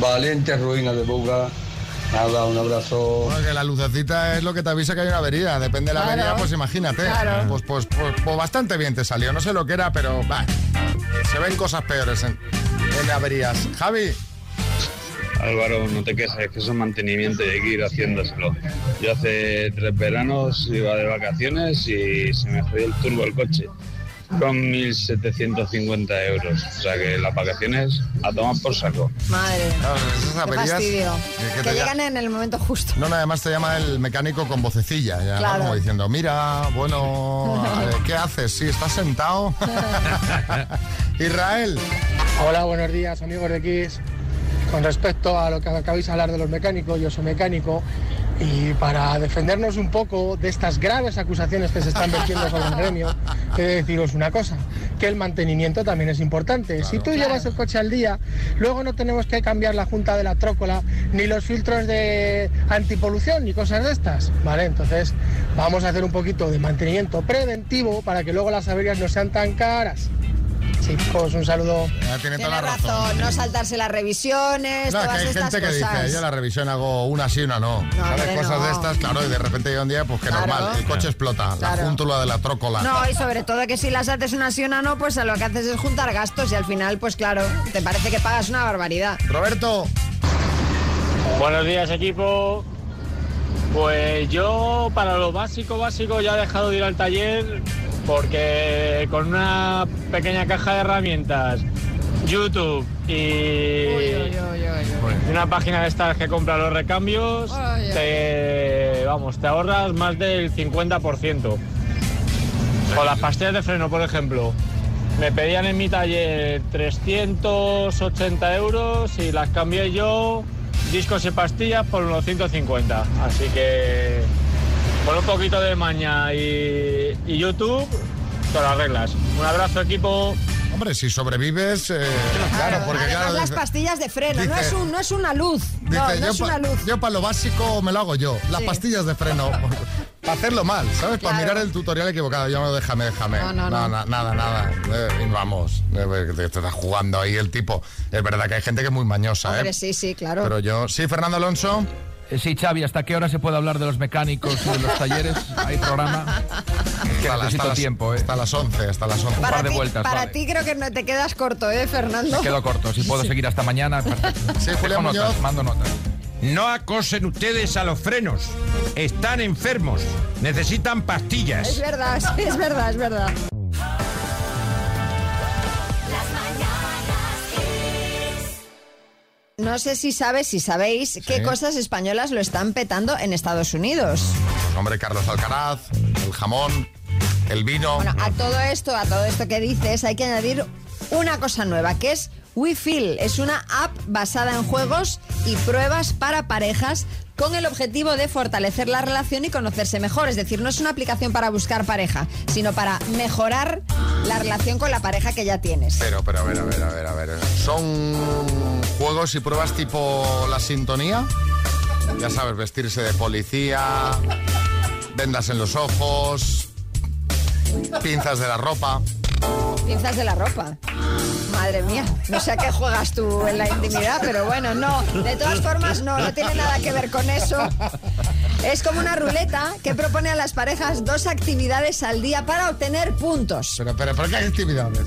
Valiente ruina de buga. Nada, un abrazo. Bueno, que la lucecita es lo que te avisa que hay una avería. Depende de la Claro. avería, pues imagínate. Claro. Pues, pues, pues, pues bastante bien te salió. No sé lo que era, pero bah, se ven cosas peores en, en averías. Javi. Álvaro, no te quejes, que eso es mantenimiento y hay que ir haciéndoselo. Yo hace tres veranos iba de vacaciones y se me jodió el turbo el coche con 1.750 euros. O sea que las vacaciones a tomar por saco. Madre. esas Qué fastidio. que llegan en el momento justo. No, no, además te llama el mecánico con vocecilla, ya, ¿no? Claro. como diciendo, mira, bueno, ¿qué haces? Sí, estás sentado. <laughs> Israel. Hola, buenos días amigos de Kiss. Con respecto a lo que acabáis de hablar de los mecánicos, yo soy mecánico y para defendernos un poco de estas graves acusaciones que se están vertiendo sobre el gremio, he de deciros una cosa, que el mantenimiento también es importante. si tú llevas el coche al día, luego no tenemos que cambiar la junta de la trócola, ni los filtros de antipolución, ni cosas de estas. Vale, entonces vamos a hacer un poquito de mantenimiento preventivo para que luego las averías no sean tan caras. Chicos, un saludo. tiene Tiene razón, no saltarse las revisiones, No, que hay estas gente que cosas. dice, yo la revisión hago una sí, una no. ¿Sabes? hombre, Cosas no. de estas, claro, y de repente llega un día, pues que Claro. normal, el coche explota, Claro. la júntula de la trócola. No, y sobre todo que si las haces una sí o una no, pues lo que haces es juntar gastos y al final, pues claro, te parece que pagas una barbaridad. Roberto. Buenos días equipo. Pues yo para lo básico, básico ya he dejado de ir al taller porque con una pequeña caja de herramientas, YouTube y, una página de estas que compra los recambios, te, vamos, te ahorras más del 50%. O las pastillas de freno, por ejemplo. Me pedían en mi taller 380 euros y las cambié yo, discos y pastillas, por unos 150. Así que con un poquito de maña y, y YouTube, te lo arreglas. Un abrazo equipo. Hombre, si sobrevives, eh, claro, porque claro, las dice- pastillas de freno, no, es un, no es una luz. No, dice, no yo, es pa- una luz. yo para lo básico me lo hago yo, las Sí. pastillas de freno. <laughs> Para hacerlo mal, ¿sabes? Para Claro. mirar el tutorial equivocado. Yo no, déjame, déjame. No, no, no. na- nada, nada. Eh, vamos, eh, te, te está jugando ahí el tipo. Es verdad que hay gente que es muy mañosa, Hombre, ¿eh? sí, sí, claro. Pero yo, sí, Fernando Alonso. Eh, Sí, Xavi, ¿hasta qué hora se puede hablar de los mecánicos y de los talleres? ¿Hay programa? Es que Hasta necesito hasta las- tiempo, ¿eh? Hasta las 11, hasta las 11. Un par de vueltas, Para vale. ti creo que no te quedas corto, ¿eh, Fernando? Me quedo corto. Si puedo seguir hasta mañana, <laughs> perfecto. Sí, Julián notas, Muñoz. mando notas. No acosen ustedes a los frenos. Están enfermos. Necesitan Es pastillas. verdad, sí, es verdad, es verdad. No sé si sabes, si sabéis, qué cosas españolas lo están petando en Estados Unidos. Pues, hombre, Carlos Alcaraz, el jamón, el vino. Bueno, a todo esto, a todo esto que dices, hay que añadir una cosa nueva, que es WeFeel. Es una app basada en juegos y pruebas para parejas con el objetivo de fortalecer la relación y conocerse mejor. Es decir, no es una aplicación para buscar pareja, sino para mejorar la relación con la pareja que ya tienes. Pero, pero, a ver, a ver, a ver, a ver. ¿Son juegos y pruebas tipo la sintonía? Ya sabes, vestirse de policía, vendas en los ojos, pinzas de la ropa. Pinzas de la ropa. Madre mía, no sé a qué juegas tú en la intimidad, pero bueno, no. De todas formas, no, no tiene nada que ver con eso. Es como una ruleta que propone a las parejas dos actividades al día para obtener puntos. Pero, pero, ¿por qué actividades?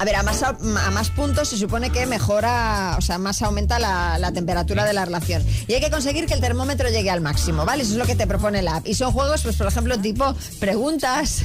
A ver, a más, a más puntos se supone que mejora, o sea, más aumenta la, la temperatura de la relación. Y hay que conseguir que el termómetro llegue al máximo, ¿vale? Eso es lo que te propone la app. Y son juegos, pues, por ejemplo, tipo preguntas,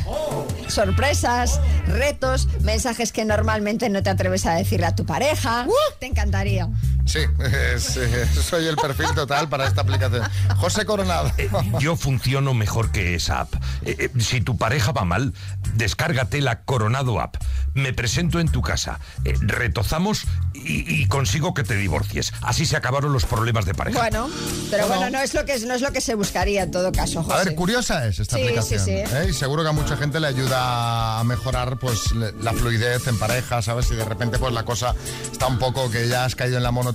sorpresas, retos, mensajes que normalmente no te atreves a decirle a tu pareja. Te encantaría. Sí, <laughs> es, eh, soy el perfil total para esta aplicación. José Coronado. Yo funciono mejor que esa app. Eh, eh, si tu pareja va mal, descárgate la Coronado app. Me presento en tu casa, eh, retozamos y, y consigo que te divorcies. Así se acabaron los problemas de pareja. Bueno, pero bueno, no es lo que no es lo que se buscaría en todo caso, José. A ver, curiosa es esta Sí, aplicación. sí, sí. ¿eh? Y seguro que a mucha gente le ayuda a mejorar pues la fluidez en pareja, ¿sabes? Si de repente pues la cosa está un poco que ya has caído en la monotonía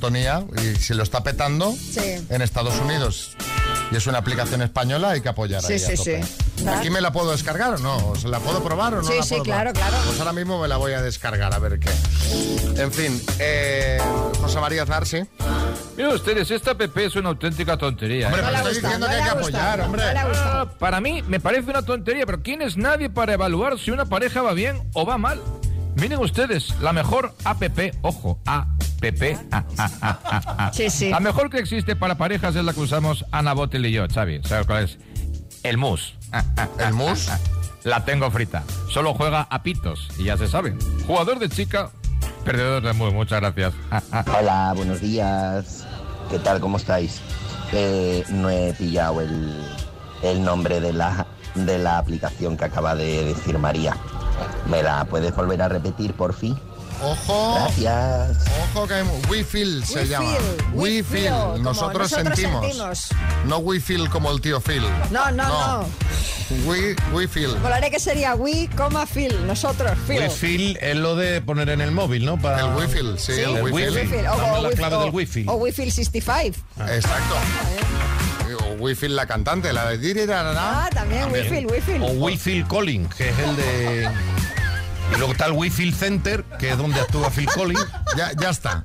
y si lo está petando Sí. en Estados Unidos y es una aplicación española, hay que apoyar Sí, ahí a sí, tope. sí. ¿Aquí me la puedo descargar o no? ¿Se la puedo probar o no Sí, la sí, puedo claro, probar? claro. Pues ahora mismo me la voy a descargar, a ver qué. En fin, eh, José María Zarsi. Miren ustedes, esta app es una auténtica tontería. Hombre, ¿eh? pero estoy diciendo que hay que apoyar, hombre. Ah, para mí me parece una tontería, pero ¿quién es nadie para evaluar si una pareja va bien o va mal? Miren ustedes, la mejor app, ojo, app. Ah, ah, ah, ah, ah. Sí, sí. La mejor que existe para parejas es la que usamos Ana Botel y yo, Xavi. ¿Sabes cuál es? El mus. ¿El mus? La tengo frita. Solo juega a pitos y ya se sabe. Jugador de chica, perdedor de mus. Muchas gracias. <laughs> Hola, buenos días. ¿Qué tal? ¿Cómo estáis? Eh, no he pillado el, el nombre de la, de la aplicación que acaba de decir María. ¿Me la puedes volver a repetir, por fin? Ojo. Gracias. Ojo que hay We Feel se We llama. feel, we We feel, Feel. Nosotros, nosotros sentimos. sentimos. No We Feel como el tío Phil. No, no, no. We, we Feel. Volaré que sería we, coma, feel. Nosotros, feel. Wi-Fi es lo de poner en el móvil, ¿no? Para... El Wi-Fi, sí, Sí, el Wi-Fi. Wi-Fi. O, Dame o la clave o- del Wi-Fi. O Wi-Fi 65. Exacto. O Wi-Fi la cantante, la de Dirirarara. Ah, también, Wi-Fi, Wi-Fi. O Wi-Fi Calling, que es el de... Y luego está el Wi-Fi Center, que es donde actúa Phil Collins. Ya, ya está.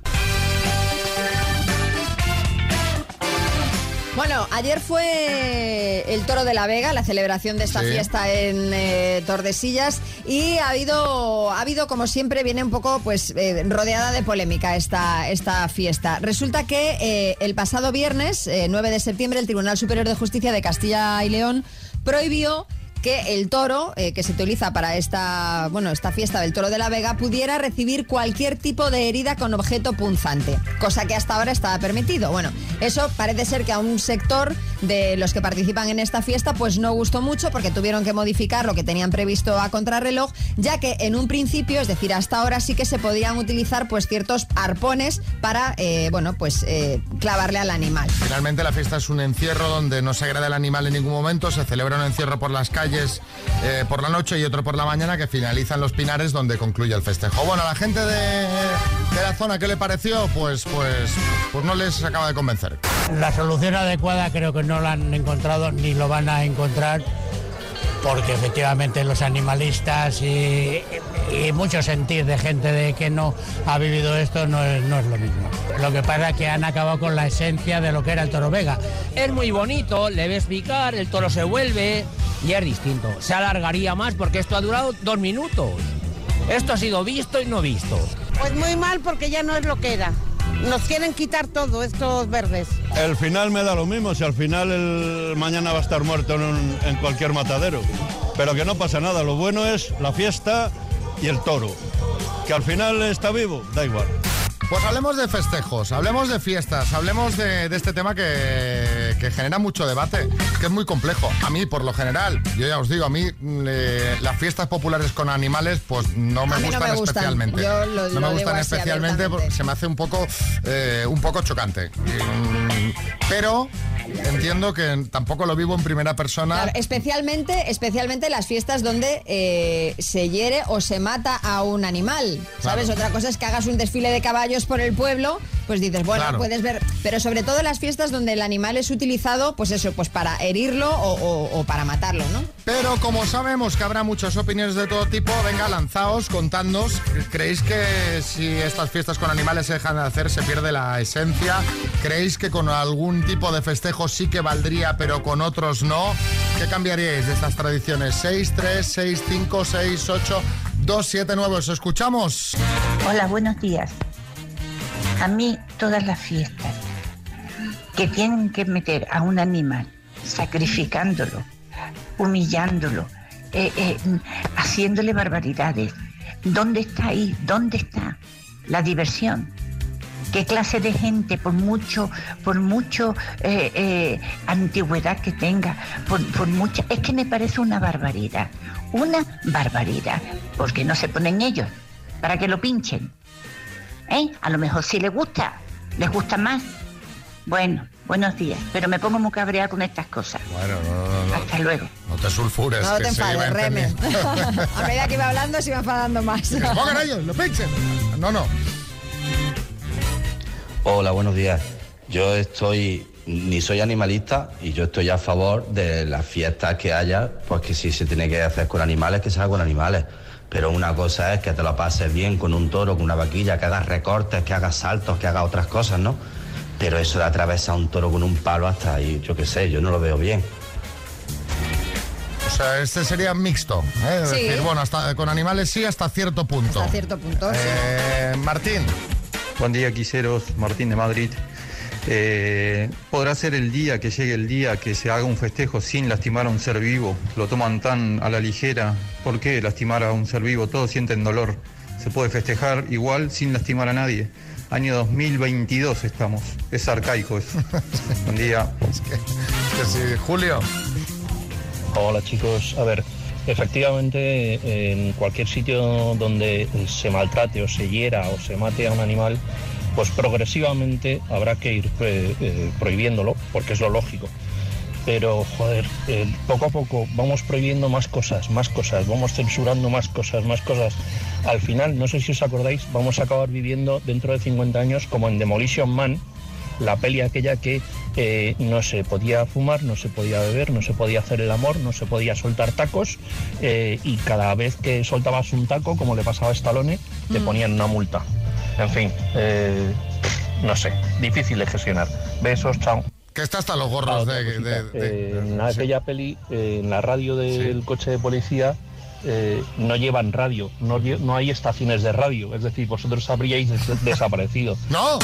Bueno, ayer fue el Toro de la Vega, la celebración de esta Sí. fiesta en eh, Tordesillas y ha habido, ha habido como siempre, viene un poco pues eh, rodeada de polémica esta, esta fiesta. Resulta que eh, el pasado viernes, eh, 9 de septiembre, el Tribunal Superior de Justicia de Castilla y León prohibió que el toro eh, que se utiliza para esta, bueno, esta fiesta del toro de la Vega pudiera recibir cualquier tipo de herida con objeto punzante, cosa que hasta ahora estaba permitido. Bueno, eso parece ser que a un sector de los que participan en esta fiesta pues no gustó mucho porque tuvieron que modificar lo que tenían previsto a contrarreloj, ya que en un principio, es decir, hasta ahora sí que se podían utilizar pues ciertos arpones para, eh, bueno, pues eh, clavarle al animal. Finalmente la fiesta es un encierro donde no se agrada el animal en ningún momento, se celebra un encierro por las calles eh, por la noche y otro por la mañana que finalizan los pinares donde concluye el festejo. Bueno, a la gente de, de la zona, ¿qué le pareció? Pues, pues, pues no les acaba de convencer. La solución adecuada creo que no la han encontrado ni lo van a encontrar porque efectivamente los animalistas y, y mucho sentir de gente de que no ha vivido esto no es, no es lo mismo. Lo que pasa es que han acabado con la esencia de lo que era el toro Vega. Es muy bonito, le ves picar, el toro se vuelve y es distinto. Se alargaría más porque esto ha durado dos minutos. Esto ha sido visto y no visto. Pues muy mal porque ya no es lo que era. Nos quieren quitar todo estos verdes. El final me da lo mismo, si al final el mañana va a estar muerto en, un- en cualquier matadero. Pero que no pasa nada, lo bueno es la fiesta y el toro. Que al final está vivo, da igual. Pues hablemos de festejos, hablemos de fiestas, hablemos de, de este tema que, que genera mucho debate, que es muy complejo. A mí, por lo general, yo ya os digo, a mí mm, eh, las fiestas populares con animales, pues no me A mí no gustan me gustan. especialmente. Yo lo- no lo me gustan especialmente porque se me hace un poco, eh, un poco chocante. Mm, Pero entiendo que tampoco lo vivo en primera persona. Claro, especialmente, especialmente las fiestas donde eh, se hiere o se mata a un animal. ¿Sabes? Claro. Otra cosa es que hagas un desfile de caballos por el pueblo, pues dices, bueno, Claro. puedes ver. Pero sobre todo las fiestas donde el animal es utilizado, pues eso, pues para herirlo o, o- o para matarlo, ¿no? Pero como sabemos que habrá muchas opiniones de todo tipo, venga, lanzaos, contadnos. ¿Creéis que si estas fiestas con animales se dejan de hacer, se pierde la esencia? ¿Creéis que con algún tipo de festejo sí que valdría, pero con otros no? ¿Qué cambiaríais de estas tradiciones? 6, 3, 6, 5, 6, 8, 2, 7, 9. ¿Os escuchamos? Hola, buenos días. A mí todas las fiestas que tienen que meter a un animal sacrificándolo, humillándolo, eh, eh, haciéndole barbaridades, ¿dónde está ahí? ¿Dónde está la diversión? ¿Qué clase de gente, por mucho, por mucho eh, antigüedad que tenga, por, por mucha, es que me parece una barbaridad, una barbaridad, porque no se ponen ellos para que lo pinchen. A lo mejor si les gusta, les gusta más. Bueno, buenos días, pero me pongo muy cabreada con estas cosas. Bueno, no, no, no. Hasta luego. No te sulfures. No que te enfades, Reme. <laughs> a medida que iba hablando se iba enfadando más. Que pongan ellos, lo pinchen. No, no. Hola, buenos días. Yo estoy, ni soy animalista y yo estoy a favor de las fiestas que haya, pues que si se tiene que hacer con animales, que se haga con animales. Pero una cosa es que te lo pases bien con un toro, con una vaquilla, que hagas recortes, que hagas saltos, que hagas otras cosas, ¿no? Pero eso de atravesar un toro con un palo hasta ahí, yo qué sé, yo no lo veo bien. O sea, este sería mixto. ¿eh? Es Sí. decir, bueno, hasta, con animales sí hasta cierto punto. Hasta cierto punto. sí. Eh, Martín. Buen día, quiseros. Martín de Madrid. Eh, podrá ser el día que llegue el día que se haga un festejo sin lastimar a un ser vivo. Lo toman tan a la ligera. ¿Por qué lastimar a un ser vivo? Todos sienten dolor. Se puede festejar igual sin lastimar a nadie. Año 2022 estamos. Es arcaico eso. <laughs> Buen día. Que sí, Julio. Hola chicos, a ver, efectivamente en cualquier sitio donde se maltrate o se hiera o se mate a un animal, pues progresivamente habrá que ir eh, eh, prohibiéndolo, porque es lo lógico. Pero, joder, eh, poco a poco vamos prohibiendo más cosas, más cosas, vamos censurando más cosas, más cosas. Al final, no sé si os acordáis, vamos a acabar viviendo dentro de 50 años como en Demolition Man, la peli aquella que eh, no se podía fumar, no se podía beber, no se podía hacer el amor, no se podía soltar tacos eh, y cada vez que soltabas un taco, como le pasaba a Stallone, te Mm. ponían una multa. En fin, no sé, difícil de gestionar. Besos, chao. Que está hasta los gorros de... de- de- Eh, en aquella peli, eh, en la radio del coche de policía, eh, no llevan radio, no, no hay estaciones de radio, es decir, vosotros habríais des- desaparecido. <laughs> ¡No!